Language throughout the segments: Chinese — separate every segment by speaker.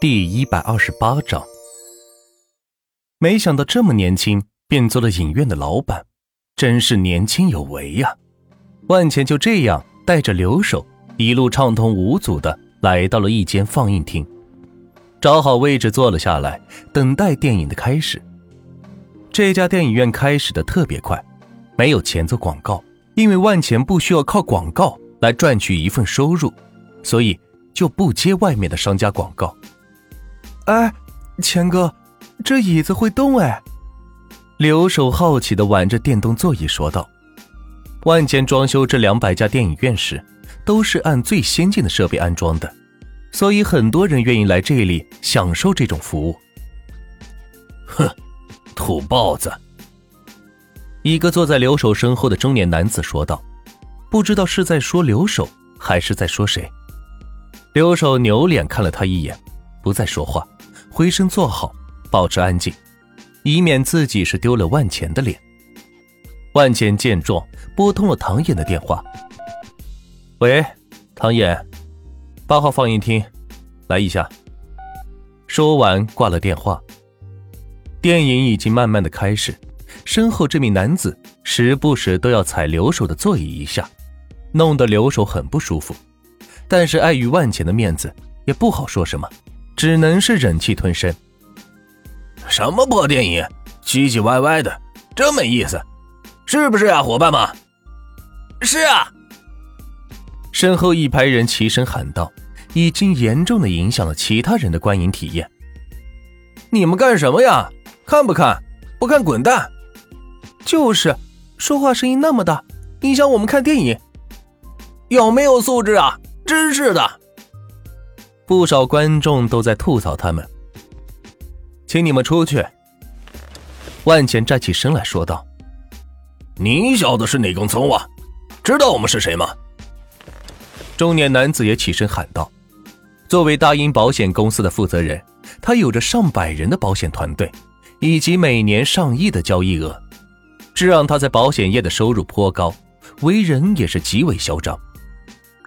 Speaker 1: 第一百二十八章，没想到这么年轻便做了影院的老板，真是年轻有为呀！万钱就这样带着留守，一路畅通无阻的来到了一间放映厅，找好位置坐了下来，等待电影的开始。这家电影院开始的特别快，没有钱做广告，因为万钱不需要靠广告来赚取一份收入，所以就不接外面的商家广告。
Speaker 2: 哎，钱哥，这椅子会动哎！
Speaker 1: 留守好奇的挽着电动座椅说道：“万钱装修这两百家电影院时，都是按最先进的设备安装的，所以很多人愿意来这里享受这种服务。”
Speaker 3: 哼，土包子！
Speaker 1: 一个坐在留守身后的中年男子说道，不知道是在说留守还是在说谁。留守扭脸看了他一眼，不再说话。回身坐好，保持安静，以免自己是丢了万钱的脸。万钱见状，拨通了唐衍的电话：“喂，唐衍，八号放映厅，来一下。”说完挂了电话。电影已经慢慢的开始，身后这名男子时不时都要踩留守的座椅一下，弄得留守很不舒服。但是碍于万钱的面子，也不好说什么。只能是忍气吞声。
Speaker 3: 什么破电影，唧唧歪歪的，真没意思，是不是啊，伙伴们？
Speaker 2: 是啊。
Speaker 1: 身后一排人齐声喊道，已经严重的影响了其他人的观影体验。
Speaker 2: 你们干什么呀？看不看？不看滚蛋！就是，说话声音那么大，影响我们看电影。有没有素质啊？真是的。
Speaker 1: 不少观众都在吐槽他们，请你们出去。万钱站起身来说道：“
Speaker 3: 你小子是哪根葱啊？知道我们是谁吗？”
Speaker 1: 中年男子也起身喊道：“作为大英保险公司的负责人，他有着上百人的保险团队，以及每年上亿的交易额，这让他在保险业的收入颇高，为人也是极为嚣张。”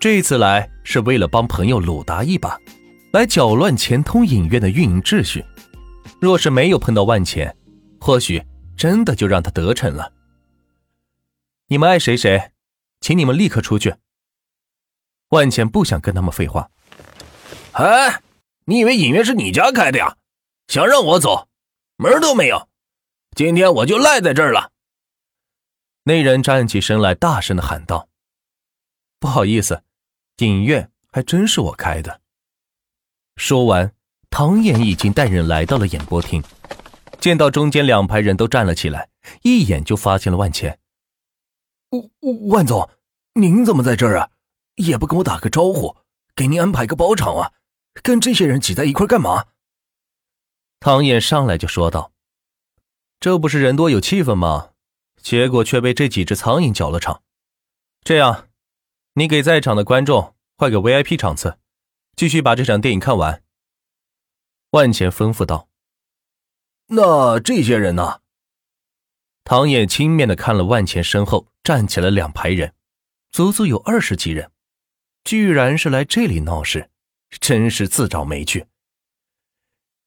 Speaker 1: 这次来是为了帮朋友鲁达一把，来搅乱钱通影院的运营秩序。若是没有碰到万钱，或许真的就让他得逞了。你们爱谁谁，请你们立刻出去。万钱不想跟他们废话。
Speaker 3: 哎，你以为影院是你家开的呀？想让我走，门都没有！今天我就赖在这儿了。
Speaker 1: 那人站起身来，大声的喊道：“不好意思。”影院还真是我开的。说完，唐衍已经带人来到了演播厅，见到中间两排人都站了起来，一眼就发现了万钱。
Speaker 2: 万总，您怎么在这儿啊？也不跟我打个招呼，给您安排个包场啊？跟这些人挤在一块干嘛？
Speaker 1: 唐衍上来就说道：“这不是人多有气氛吗？结果却被这几只苍蝇搅了场。这样。”你给在场的观众换个 VIP 场次，继续把这场电影看完。万钱吩咐道：“
Speaker 3: 那这些人呢？”
Speaker 1: 唐野轻蔑的看了万钱身后站起了两排人，足足有二十几人，居然是来这里闹事，真是自找没趣。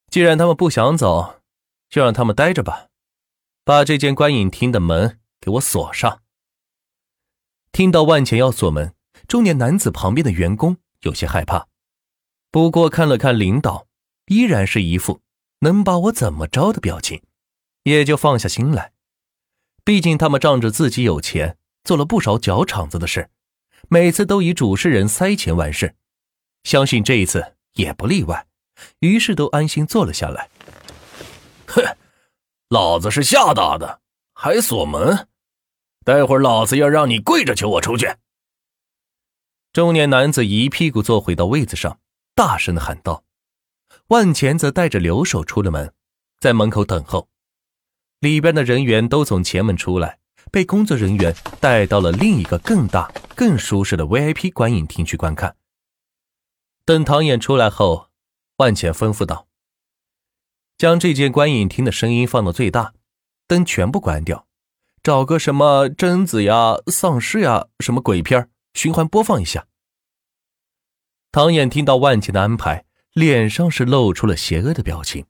Speaker 1: 既然他们不想走，就让他们待着吧，把这间观影厅的门给我锁上。听到万钱要锁门，中年男子旁边的员工有些害怕，不过看了看领导，依然是一副能把我怎么着的表情，也就放下心来。毕竟他们仗着自己有钱，做了不少搅场子的事，每次都以主持人塞钱完事，相信这一次也不例外，于是都安心坐了下来。
Speaker 3: 哼，老子是吓大的，还锁门。待会儿老子要让你跪着求我出去！
Speaker 1: 中年男子一屁股坐回到位子上，大声的喊道。万钱则带着留守出了门，在门口等候。里边的人员都从前门出来，被工作人员带到了另一个更大、更舒适的 VIP 观影厅去观看。等唐衍出来后，万钱吩咐道：“将这间观影厅的声音放到最大，灯全部关掉。”找个什么贞子呀、丧尸呀、什么鬼片循环播放一下。唐衍听到万茜的安排，脸上是露出了邪恶的表情。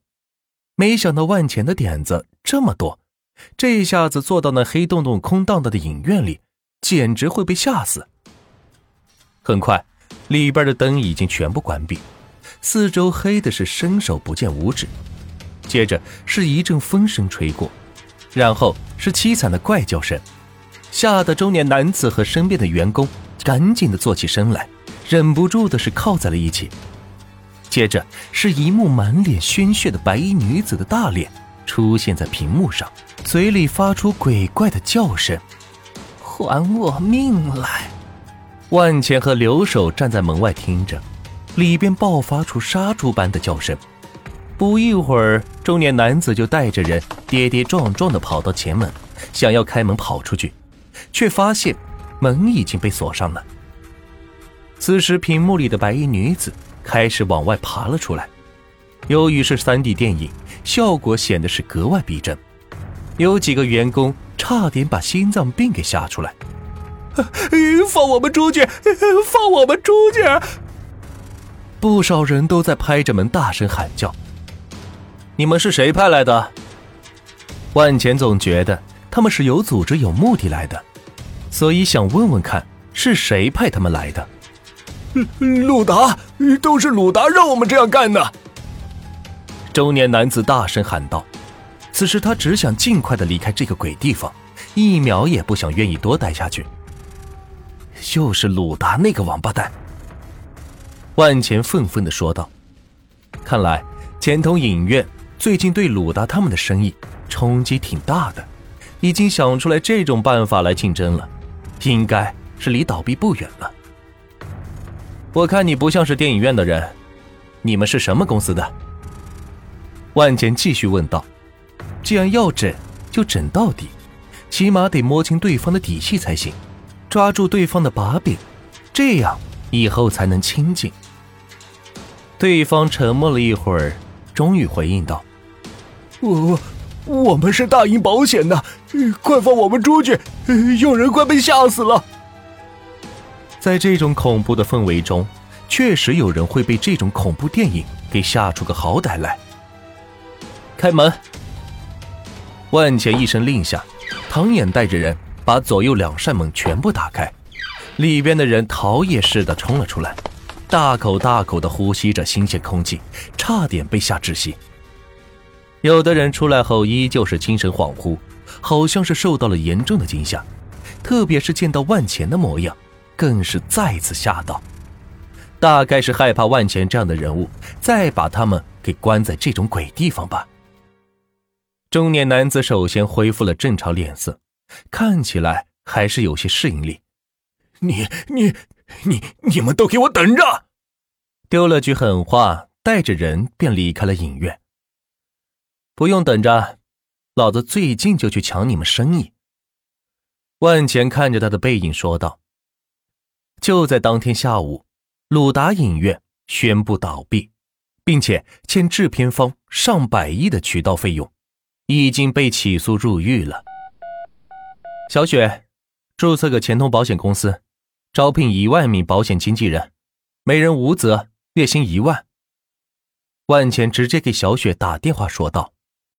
Speaker 1: 没想到万钱的点子这么多，这一下子坐到那黑洞洞、空荡荡的影院里，简直会被吓死。很快，里边的灯已经全部关闭，四周黑的是伸手不见五指。接着是一阵风声吹过，然后是凄惨的怪叫声，吓得中年男子和身边的员工赶紧的坐起身来，忍不住的是靠在了一起。接着是一幕满脸鲜血的白衣女子的大脸出现在屏幕上，嘴里发出鬼怪的叫声：“还我命来！”万钱和留守站在门外听着，里边爆发出杀猪般的叫声。不一会儿，中年男子就带着人跌跌撞撞地跑到前门，想要开门跑出去，却发现门已经被锁上了。此时，屏幕里的白衣女子开始往外爬了出来。由于是 3D 电影，效果显得是格外逼真，有几个员工差点把心脏病给吓出来。
Speaker 2: 放我们出去！放我们出去！
Speaker 1: 不少人都在拍着门大声喊叫。
Speaker 2: 你们是谁派来的？
Speaker 1: 万钱总觉得他们是有组织、有目的来的，所以想问问看是谁派他们来的。
Speaker 2: 鲁达，都是鲁达让我们这样干的！
Speaker 1: 中年男子大声喊道。此时他只想尽快的离开这个鬼地方，一秒也不想愿意多待下去。又是鲁达那个王八蛋！万钱愤愤的说道。看来钱通影院最近对鲁达他们的生意冲击挺大的，已经想出来这种办法来竞争了，应该是离倒闭不远了。我看你不像是电影院的人，你们是什么公司的？万钱继续问道。既然要整，就整到底，起码得摸清对方的底细才行。抓住对方的把柄，这样以后才能亲近。对方沉默了一会儿，终于回应道：“我
Speaker 2: 我我们是大英保险的，快放我们出去！有人快被吓死了。”
Speaker 1: 在这种恐怖的氛围中，确实有人会被这种恐怖电影给吓出个好歹来。开门！万钱一声令下，唐眼带着人。把左右两扇门全部打开，里边的人逃也似的冲了出来，大口大口的呼吸着新鲜空气，差点被吓窒息。有的人出来后依旧是精神恍惚，好像是受到了严重的惊吓，特别是见到万钱的模样，更是再次吓到。大概是害怕万钱这样的人物再把他们给关在这种鬼地方吧。中年男子首先恢复了正常脸色。看起来还是有些适应力。
Speaker 2: 你、你、你、你们都给我等着！
Speaker 1: 丢了句狠话，带着人便离开了影院。不用等着，老子最近就去抢你们生意。万钱看着他的背影说道。就在当天下午，鲁达影院宣布倒闭，并且欠制片方上百亿的渠道费用，已经被起诉入狱了。小雪，注册个钱通保险公司，招聘一万名保险经纪人，每人无责，月薪一万。万钱直接给小雪打电话说道。